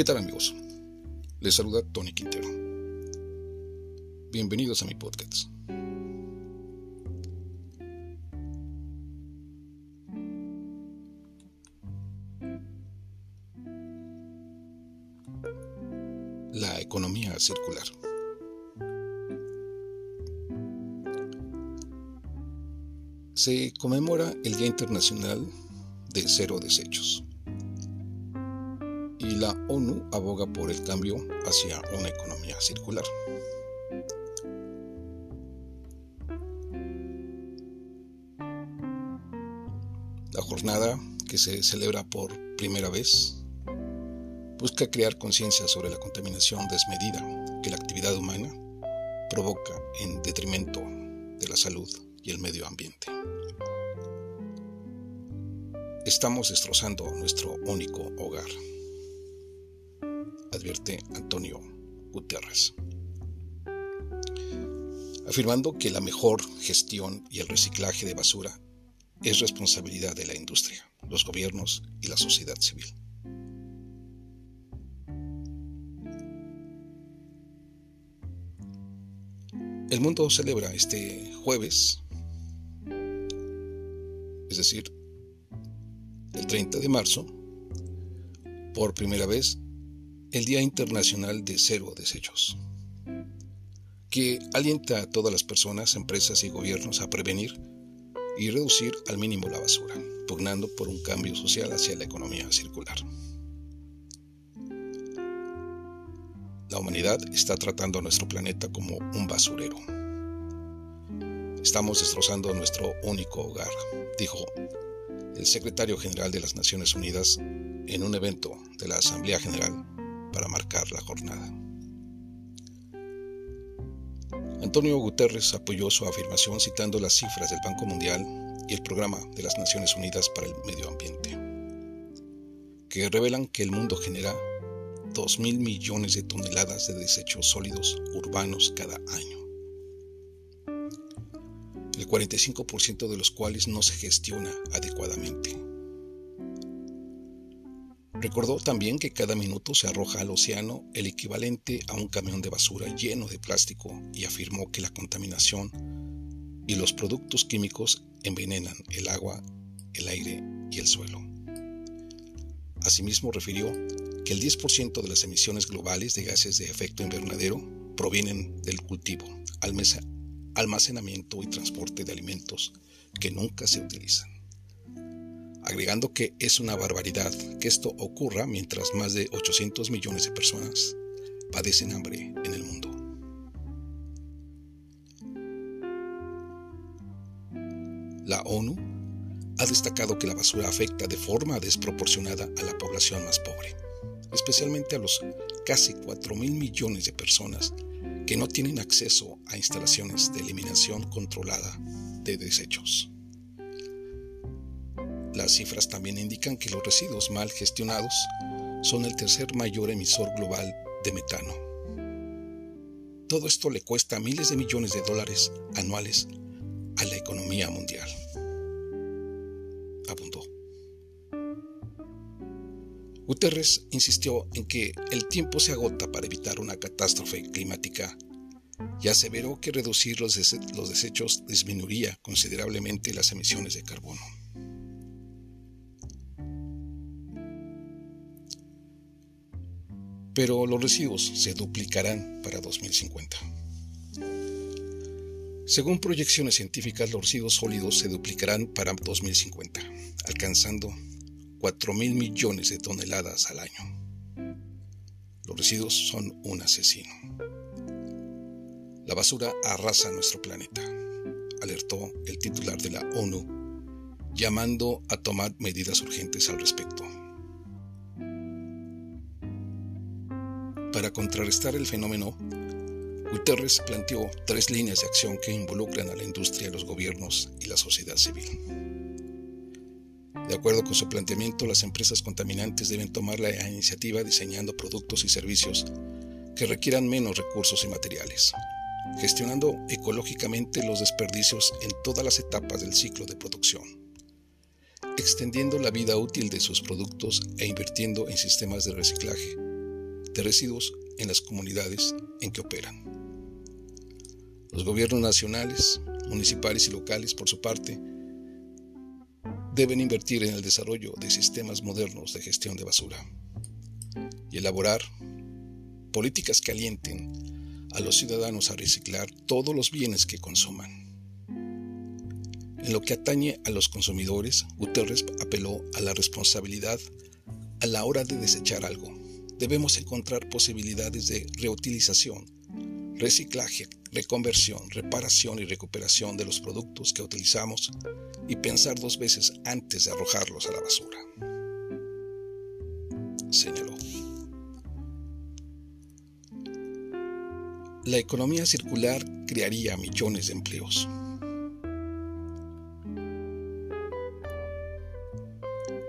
¿Qué tal amigos? Les saluda Tony Quintero. Bienvenidos a mi podcast. La economía circular. Se conmemora el Día Internacional de Cero Desechos y la ONU aboga por el cambio hacia una economía circular. La jornada, que se celebra por primera vez, busca crear conciencia sobre la contaminación desmedida que la actividad humana provoca en detrimento de la salud y el medio ambiente. Estamos destrozando nuestro único hogar advierte Antonio Guterres, afirmando que la mejor gestión y el reciclaje de basura es responsabilidad de la industria, los gobiernos y la sociedad civil. El mundo celebra este jueves, es decir, el 30 de marzo, por primera vez el Día Internacional de Cero Desechos, que alienta a todas las personas, empresas y gobiernos a prevenir y reducir al mínimo la basura, pugnando por un cambio social hacia la economía circular. La humanidad está tratando a nuestro planeta como un basurero. Estamos destrozando nuestro único hogar, dijo el secretario general de las Naciones Unidas en un evento de la Asamblea General para marcar la jornada. Antonio Guterres apoyó su afirmación citando las cifras del Banco Mundial y el Programa de las Naciones Unidas para el Medio Ambiente, que revelan que el mundo genera 2.000 millones de toneladas de desechos sólidos urbanos cada año, el 45% de los cuales no se gestiona adecuadamente. Recordó también que cada minuto se arroja al océano el equivalente a un camión de basura lleno de plástico y afirmó que la contaminación y los productos químicos envenenan el agua, el aire y el suelo. Asimismo refirió que el 10% de las emisiones globales de gases de efecto invernadero provienen del cultivo, almacenamiento y transporte de alimentos que nunca se utilizan agregando que es una barbaridad que esto ocurra mientras más de 800 millones de personas padecen hambre en el mundo. La ONU ha destacado que la basura afecta de forma desproporcionada a la población más pobre, especialmente a los casi 4 mil millones de personas que no tienen acceso a instalaciones de eliminación controlada de desechos. Las cifras también indican que los residuos mal gestionados son el tercer mayor emisor global de metano. Todo esto le cuesta miles de millones de dólares anuales a la economía mundial. Abundó. Guterres insistió en que el tiempo se agota para evitar una catástrofe climática y aseveró que reducir los, los desechos disminuiría considerablemente las emisiones de carbono. Pero los residuos se duplicarán para 2050. Según proyecciones científicas, los residuos sólidos se duplicarán para 2050, alcanzando 4 mil millones de toneladas al año. Los residuos son un asesino. La basura arrasa nuestro planeta, alertó el titular de la ONU, llamando a tomar medidas urgentes al respecto. Para contrarrestar el fenómeno, Guterres planteó tres líneas de acción que involucran a la industria, los gobiernos y la sociedad civil. De acuerdo con su planteamiento, las empresas contaminantes deben tomar la iniciativa diseñando productos y servicios que requieran menos recursos y materiales, gestionando ecológicamente los desperdicios en todas las etapas del ciclo de producción, extendiendo la vida útil de sus productos e invirtiendo en sistemas de reciclaje residuos en las comunidades en que operan. Los gobiernos nacionales, municipales y locales, por su parte, deben invertir en el desarrollo de sistemas modernos de gestión de basura y elaborar políticas que alienten a los ciudadanos a reciclar todos los bienes que consuman. En lo que atañe a los consumidores, Guterres apeló a la responsabilidad a la hora de desechar algo. Debemos encontrar posibilidades de reutilización, reciclaje, reconversión, reparación y recuperación de los productos que utilizamos y pensar dos veces antes de arrojarlos a la basura. Señaló. La economía circular crearía millones de empleos.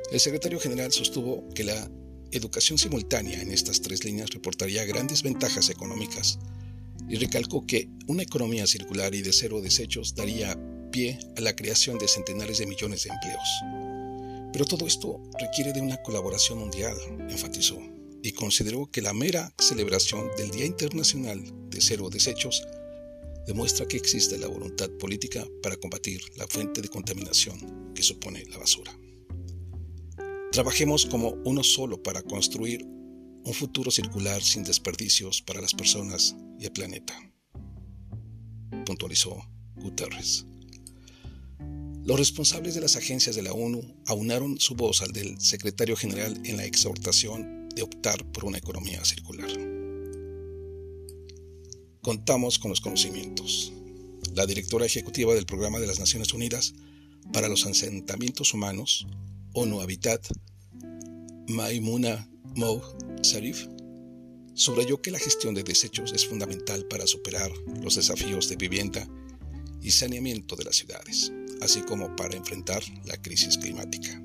El secretario general sostuvo que la educación simultánea en estas tres líneas reportaría grandes ventajas económicas y recalcó que una economía circular y de cero desechos daría pie a la creación de centenares de millones de empleos. Pero todo esto requiere de una colaboración mundial, enfatizó, y consideró que la mera celebración del Día Internacional de Cero Desechos demuestra que existe la voluntad política para combatir la fuente de contaminación que supone la basura. Trabajemos como uno solo para construir un futuro circular sin desperdicios para las personas y el planeta, puntualizó Guterres. Los responsables de las agencias de la ONU aunaron su voz al del secretario general en la exhortación de optar por una economía circular. Contamos con los conocimientos. La directora ejecutiva del Programa de las Naciones Unidas para los Asentamientos Humanos, ONU Habitat, Maimuna Moh Sarif, subrayó que la gestión de desechos es fundamental para superar los desafíos de vivienda y saneamiento de las ciudades, así como para enfrentar la crisis climática.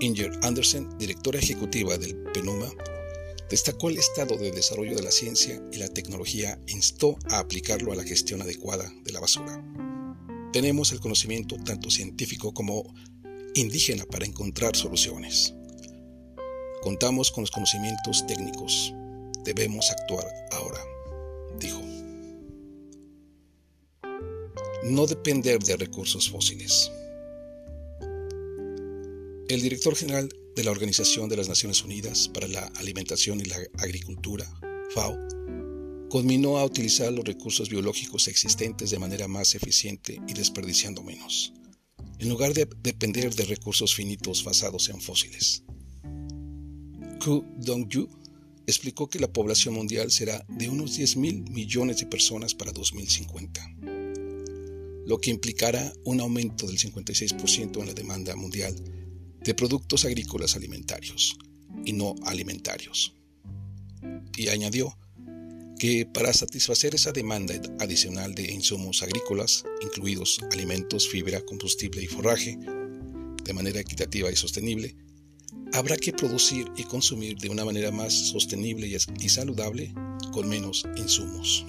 Inger Andersen, directora ejecutiva del PENUMA, destacó el estado de desarrollo de la ciencia y la tecnología e instó a aplicarlo a la gestión adecuada de la basura. Tenemos el conocimiento tanto científico como indígena para encontrar soluciones. Contamos con los conocimientos técnicos. Debemos actuar ahora, dijo. No depender de recursos fósiles. El director general de la Organización de las Naciones Unidas para la Alimentación y la Agricultura, FAO, conminó a utilizar los recursos biológicos existentes de manera más eficiente y desperdiciando menos, en lugar de depender de recursos finitos basados en fósiles. Ku Dong-yu explicó que la población mundial será de unos 10 mil millones de personas para 2050, lo que implicará un aumento del 56% en la demanda mundial de productos agrícolas alimentarios y no alimentarios. Y añadió que para satisfacer esa demanda adicional de insumos agrícolas, incluidos alimentos, fibra, combustible y forraje, de manera equitativa y sostenible, habrá que producir y consumir de una manera más sostenible y saludable con menos insumos.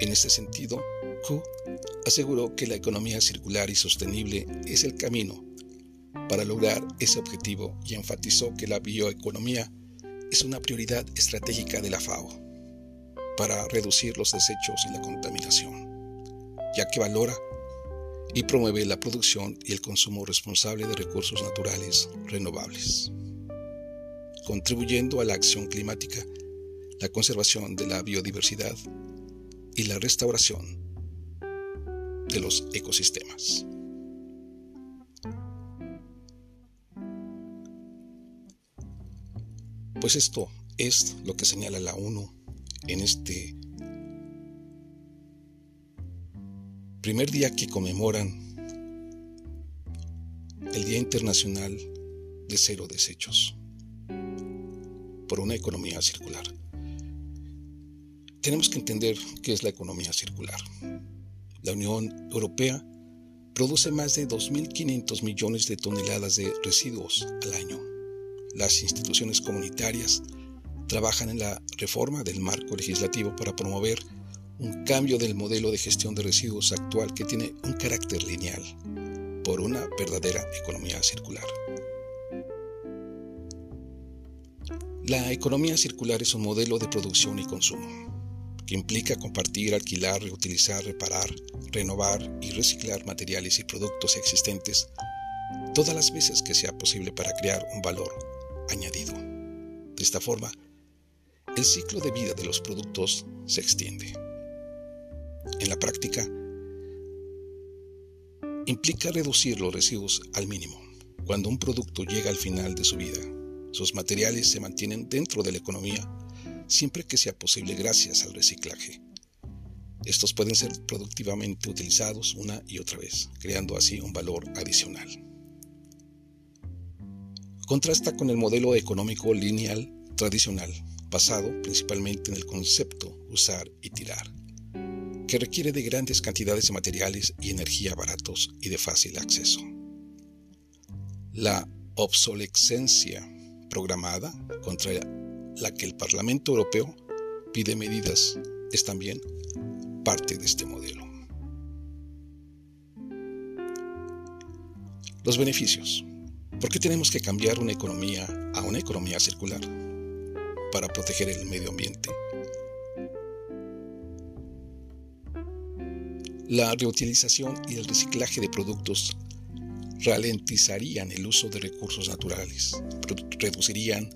En este sentido, Ku aseguró que la economía circular y sostenible es el camino para lograr ese objetivo y enfatizó que la bioeconomía es una prioridad estratégica de la FAO para reducir los desechos y la contaminación, ya que valora y promueve la producción y el consumo responsable de recursos naturales renovables, contribuyendo a la acción climática, la conservación de la biodiversidad y la restauración de los ecosistemas. Pues esto es lo que señala la ONU en este primer día que conmemoran el Día Internacional de Cero Desechos por una economía circular. Tenemos que entender qué es la economía circular. La Unión Europea produce más de 2.500 millones de toneladas de residuos al año las instituciones comunitarias trabajan en la reforma del marco legislativo para promover un cambio del modelo de gestión de residuos actual que tiene un carácter lineal por una verdadera economía circular. La economía circular es un modelo de producción y consumo que implica compartir, alquilar, reutilizar, reparar, renovar y reciclar materiales y productos existentes todas las veces que sea posible para crear un valor añadido. De esta forma, el ciclo de vida de los productos se extiende. En la práctica, implica reducir los residuos al mínimo. Cuando un producto llega al final de su vida, sus materiales se mantienen dentro de la economía siempre que sea posible gracias al reciclaje. Estos pueden ser productivamente utilizados una y otra vez, creando así un valor adicional. Contrasta con el modelo económico lineal tradicional, basado principalmente en el concepto usar y tirar que requiere de grandes cantidades de materiales y energía baratos y de fácil acceso. La obsolescencia programada contra la que el Parlamento Europeo pide medidas es también parte de este modelo. Los beneficios. ¿Por qué tenemos que cambiar una economía a una economía circular? Para proteger el medio ambiente La reutilización y el reciclaje de productos ralentizarían el uso de recursos naturales, reducirían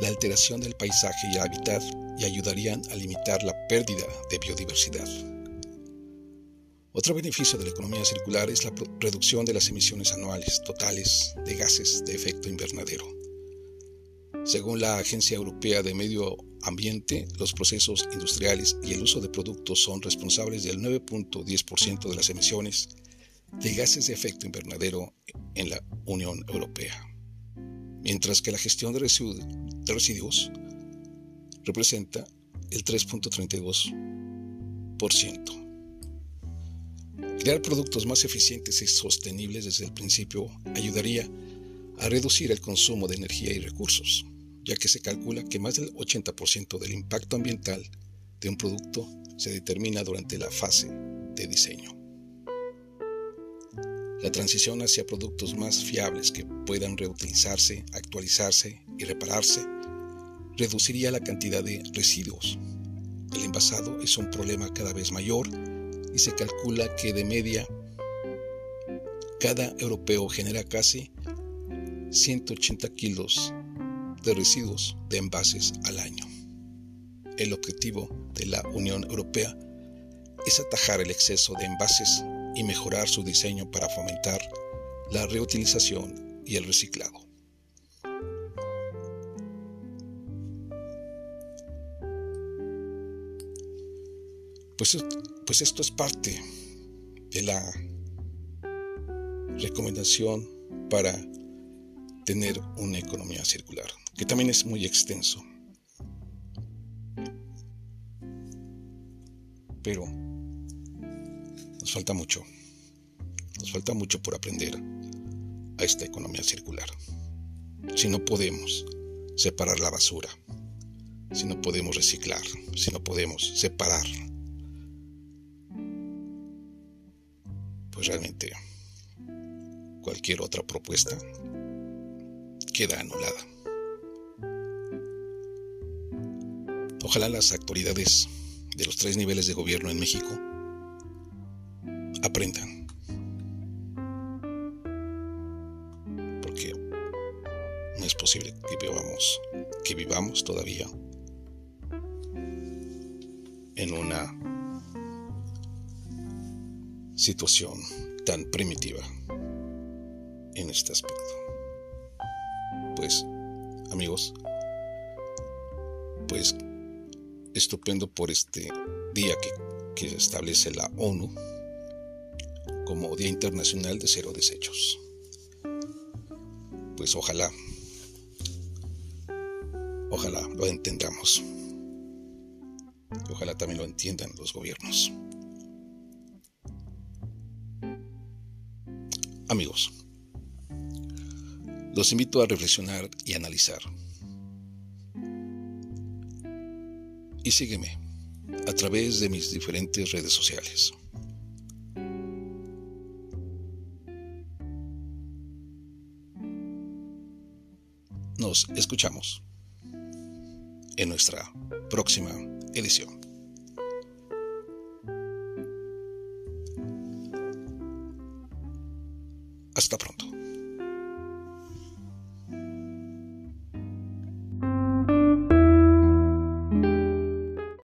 la alteración del paisaje y hábitat y ayudarían a limitar la pérdida de biodiversidad. Otro beneficio de la economía circular es la reducción de las emisiones anuales totales de gases de efecto invernadero. Según la Agencia Europea de Medio Ambiente, los procesos industriales y el uso de productos son responsables del 9.10% de las emisiones de gases de efecto invernadero en la Unión Europea, mientras que la gestión de residuos representa el 3.32%. Crear productos más eficientes y sostenibles desde el principio ayudaría a reducir el consumo de energía y recursos, ya que se calcula que más del 80% del impacto ambiental de un producto se determina durante la fase de diseño. La transición hacia productos más fiables que puedan reutilizarse, actualizarse y repararse reduciría la cantidad de residuos. El envasado es un problema cada vez mayor y se calcula que de media cada europeo genera casi 180 kilos de residuos de envases al año. El objetivo de la Unión Europea es atajar el exceso de envases y mejorar su diseño para fomentar la reutilización y el reciclado. Pues, pues esto es parte de la recomendación para tener una economía circular, que también es muy extenso. Pero nos falta mucho, nos falta mucho por aprender a esta economía circular. Si no podemos separar la basura, si no podemos reciclar, si no podemos separar, pues realmente cualquier otra propuesta queda anulada. Ojalá las autoridades de los tres niveles de gobierno en México aprendan. Porque no es posible que vivamos, que vivamos todavía en una situación tan primitiva en este aspecto pues, amigos, pues estupendo por este día que, que establece la ONU como Día Internacional de Cero Desechos. Pues ojalá, ojalá lo entendamos. Y ojalá también lo entiendan los gobiernos. Amigos, los invito a reflexionar y analizar. Y sígueme a través de mis diferentes redes sociales. Nos escuchamos. en nuestra próxima edición.